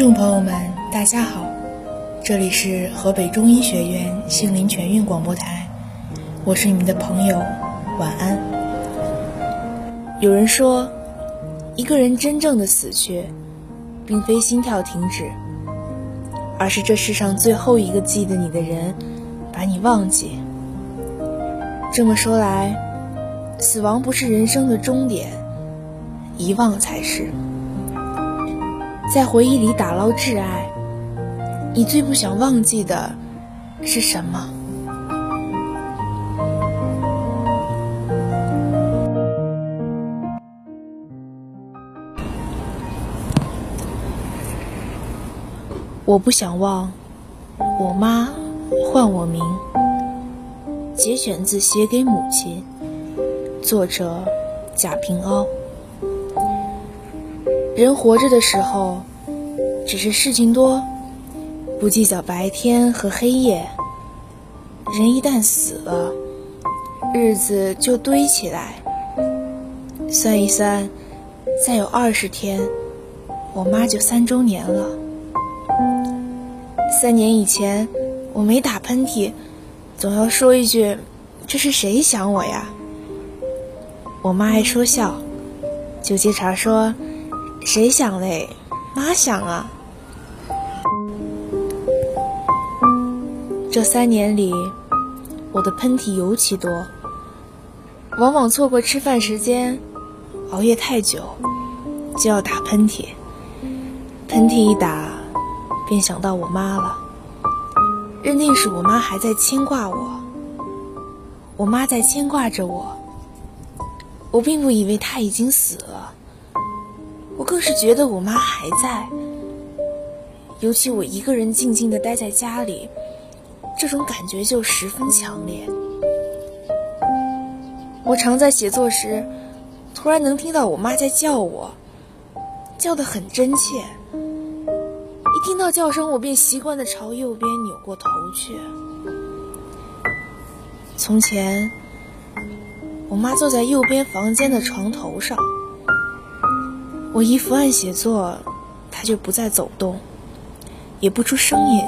众朋友们，大家好，这里是河北中医学院杏林全运广播台，我是你们的朋友，晚安。有人说，一个人真正的死去，并非心跳停止，而是这世上最后一个记得你的人把你忘记。这么说来，死亡不是人生的终点，遗忘才是。在回忆里打捞挚爱，你最不想忘记的是什么？我不想忘，我妈唤我名。节选自《写给母亲》，作者贾平凹。人活着的时候，只是事情多，不计较白天和黑夜。人一旦死了，日子就堆起来。算一算，再有二十天，我妈就三周年了。三年以前，我没打喷嚏，总要说一句：“这是谁想我呀？”我妈爱说笑，就接茬说。谁想嘞？妈想啊！这三年里，我的喷嚏尤其多，往往错过吃饭时间，熬夜太久，就要打喷嚏。喷嚏一打，便想到我妈了，认定是我妈还在牵挂我。我妈在牵挂着我，我并不以为她已经死了。我更是觉得我妈还在，尤其我一个人静静的待在家里，这种感觉就十分强烈。我常在写作时，突然能听到我妈在叫我，叫得很真切。一听到叫声，我便习惯的朝右边扭过头去。从前，我妈坐在右边房间的床头上。我一伏案写作，他就不再走动，也不出声音，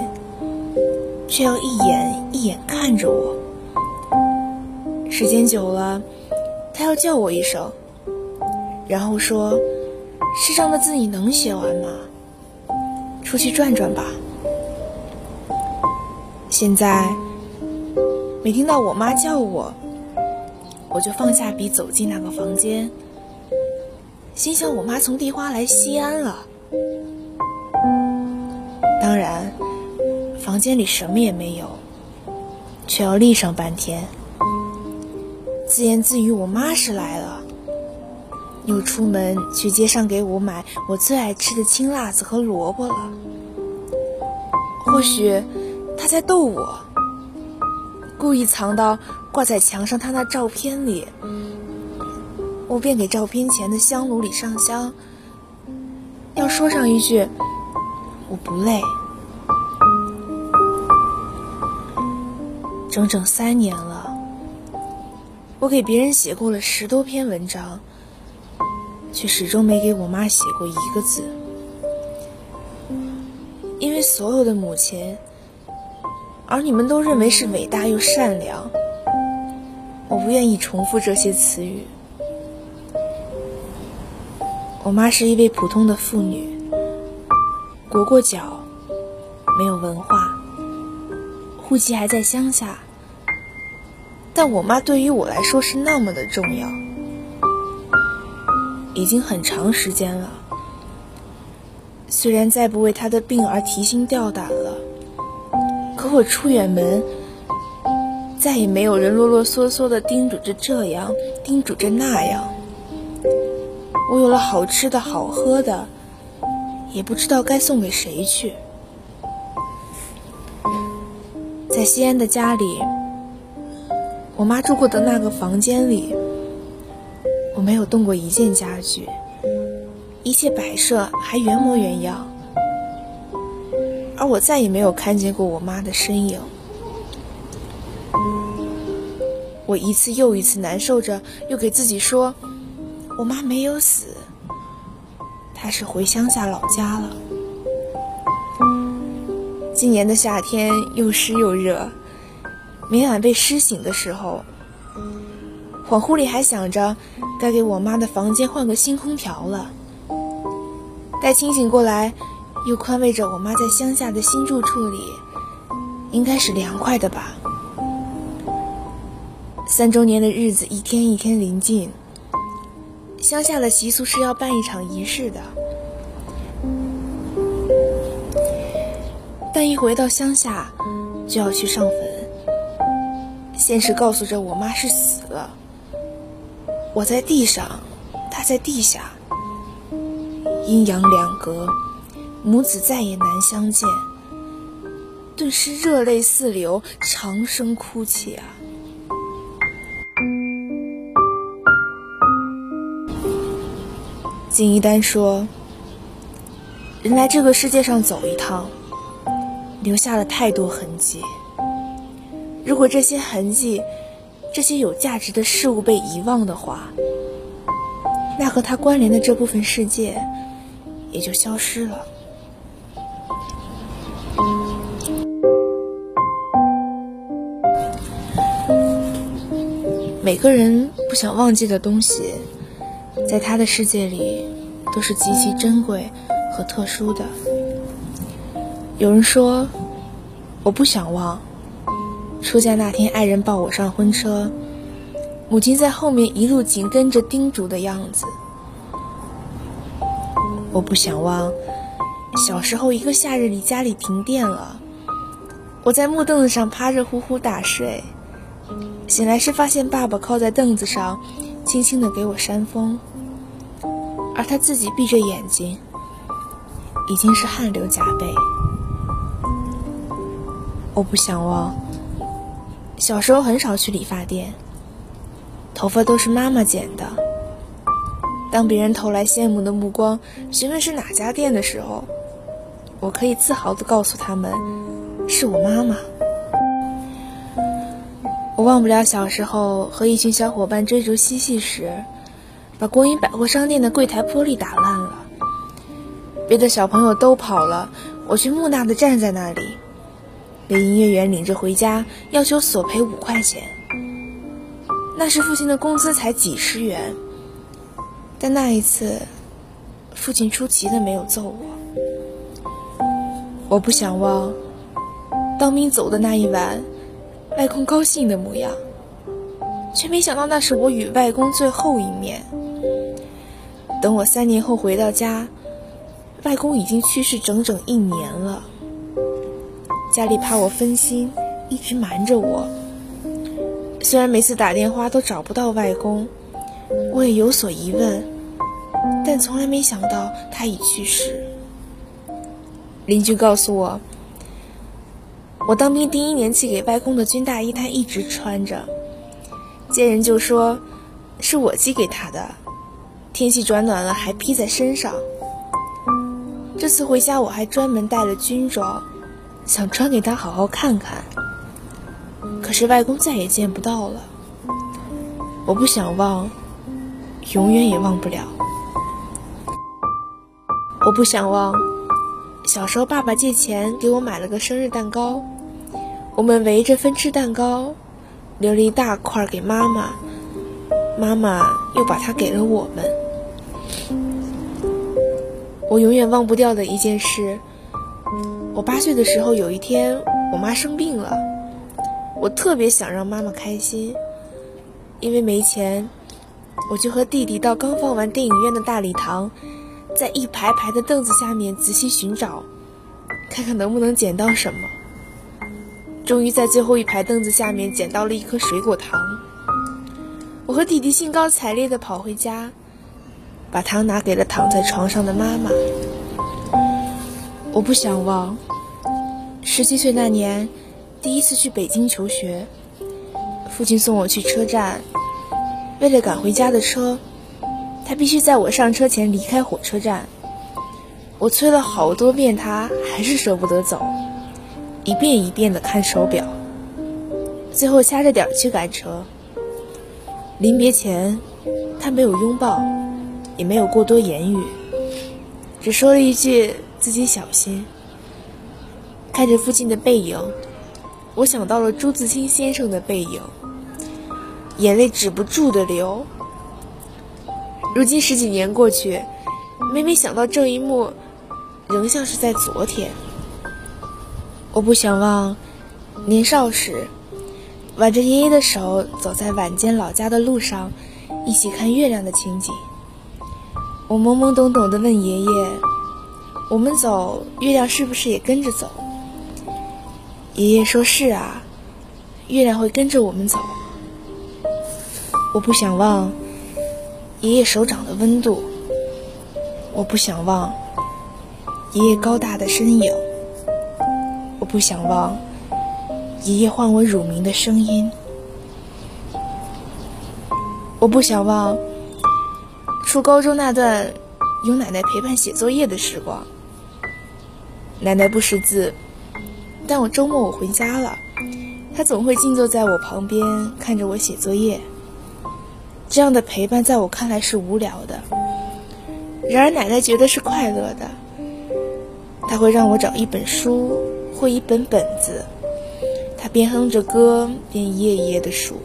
却要一眼一眼看着我。时间久了，他要叫我一声，然后说：“诗上的字你能写完吗？出去转转吧。”现在，每听到我妈叫我，我就放下笔，走进那个房间。心想我妈从地花来西安了，当然，房间里什么也没有，却要立上半天，自言自语我妈是来了，又出门去街上给我买我最爱吃的青辣子和萝卜了。或许她在逗我，故意藏到挂在墙上她那照片里。我便给照片前的香炉里上香，要说上一句：“我不累。”整整三年了，我给别人写过了十多篇文章，却始终没给我妈写过一个字。因为所有的母亲，而你们都认为是伟大又善良，我不愿意重复这些词语。我妈是一位普通的妇女，裹过脚，没有文化，户籍还在乡下。但我妈对于我来说是那么的重要，已经很长时间了。虽然再不为她的病而提心吊胆了，可我出远门，再也没有人啰啰嗦嗦的叮嘱着这样，叮嘱着那样。我有了好吃的好喝的，也不知道该送给谁去。在西安的家里，我妈住过的那个房间里，我没有动过一件家具，一切摆设还原模原样，而我再也没有看见过我妈的身影。我一次又一次难受着，又给自己说。我妈没有死，她是回乡下老家了。今年的夏天又湿又热，每晚被湿醒的时候，恍惚里还想着该给我妈的房间换个新空调了。待清醒过来，又宽慰着我妈在乡下的新住处里应该是凉快的吧。三周年的日子一天一天临近，乡下的习俗是要办一场仪式的。但一回到乡下，就要去上坟。现实告诉着我妈是死了，我在地上，她在地下，阴阳两隔，母子再也难相见，顿时热泪四流，长声哭泣啊！金一丹说：“人来这个世界上走一趟。”留下了太多痕迹。如果这些痕迹、这些有价值的事物被遗忘的话，那和他关联的这部分世界也就消失了。每个人不想忘记的东西，在他的世界里都是极其珍贵和特殊的。有人说，我不想忘出嫁那天，爱人抱我上婚车，母亲在后面一路紧跟着叮嘱的样子。我不想忘小时候一个夏日里家里停电了，我在木凳子上趴着呼呼大睡，醒来时发现爸爸靠在凳子上，轻轻的给我扇风，而他自己闭着眼睛，已经是汗流浃背。我不想忘，小时候很少去理发店，头发都是妈妈剪的。当别人投来羡慕的目光，询问是哪家店的时候，我可以自豪的告诉他们，是我妈妈。我忘不了小时候和一群小伙伴追逐嬉戏时，把国营百货商店的柜台玻璃打烂了。别的小朋友都跑了，我却木讷的站在那里。被营业员领着回家，要求索赔五块钱。那时父亲的工资才几十元，但那一次，父亲出奇的没有揍我。我不想忘，当兵走的那一晚，外公高兴的模样，却没想到那是我与外公最后一面。等我三年后回到家，外公已经去世整整一年了。家里怕我分心，一直瞒着我。虽然每次打电话都找不到外公，我也有所疑问，但从来没想到他已去世。邻居告诉我，我当兵第一年寄给外公的军大衣，他一直穿着。见人就说是我寄给他的，天气转暖了还披在身上。这次回家我还专门带了军装。想穿给他好好看看，可是外公再也见不到了。我不想忘，永远也忘不了。我不想忘，小时候爸爸借钱给我买了个生日蛋糕，我们围着分吃蛋糕，留了一大块给妈妈，妈妈又把它给了我们。我永远忘不掉的一件事。我八岁的时候，有一天我妈生病了，我特别想让妈妈开心，因为没钱，我就和弟弟到刚放完电影院的大礼堂，在一排排的凳子下面仔细寻找，看看能不能捡到什么。终于在最后一排凳子下面捡到了一颗水果糖，我和弟弟兴高采烈地跑回家，把糖拿给了躺在床上的妈妈。我不想忘，十七岁那年，第一次去北京求学，父亲送我去车站，为了赶回家的车，他必须在我上车前离开火车站。我催了好多遍，他还是舍不得走，一遍一遍的看手表，最后掐着点去赶车。临别前，他没有拥抱，也没有过多言语，只说了一句。自己小心。看着父亲的背影，我想到了朱自清先生的背影，眼泪止不住的流。如今十几年过去，每每想到这一幕，仍像是在昨天。我不想忘年少时，挽着爷爷的手走在晚间老家的路上，一起看月亮的情景。我懵懵懂懂地问爷爷：“我们走，月亮是不是也跟着走？”爷爷说是啊，月亮会跟着我们走。我不想忘爷爷手掌的温度，我不想忘爷爷高大的身影。我不想忘爷爷唤我乳名的声音，我不想忘初高中那段有奶奶陪伴写作业的时光。奶奶不识字，但我周末我回家了，她总会静坐在我旁边看着我写作业。这样的陪伴在我看来是无聊的，然而奶奶觉得是快乐的。她会让我找一本书。或一本本子，她边哼着歌边一页一页的数，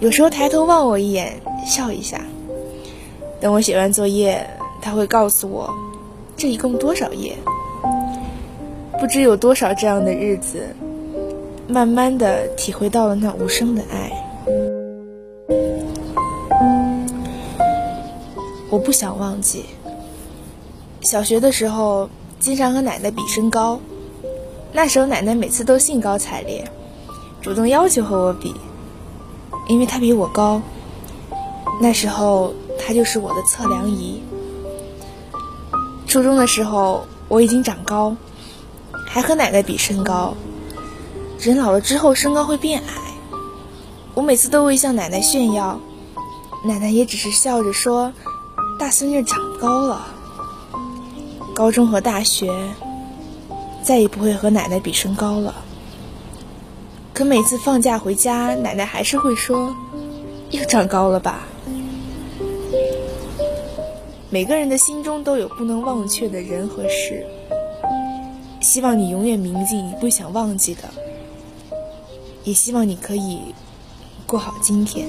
有时候抬头望我一眼，笑一下。等我写完作业，他会告诉我，这一共多少页。不知有多少这样的日子，慢慢的体会到了那无声的爱。我不想忘记，小学的时候，经常和奶奶比身高。那时候奶奶每次都兴高采烈，主动要求和我比，因为她比我高。那时候它就是我的测量仪。初中的时候我已经长高，还和奶奶比身高。人老了之后身高会变矮，我每次都会向奶奶炫耀，奶奶也只是笑着说：“大孙女长高了。”高中和大学。再也不会和奶奶比身高了。可每次放假回家，奶奶还是会说：“又长高了吧？”每个人的心中都有不能忘却的人和事，希望你永远铭记你不想忘记的，也希望你可以过好今天。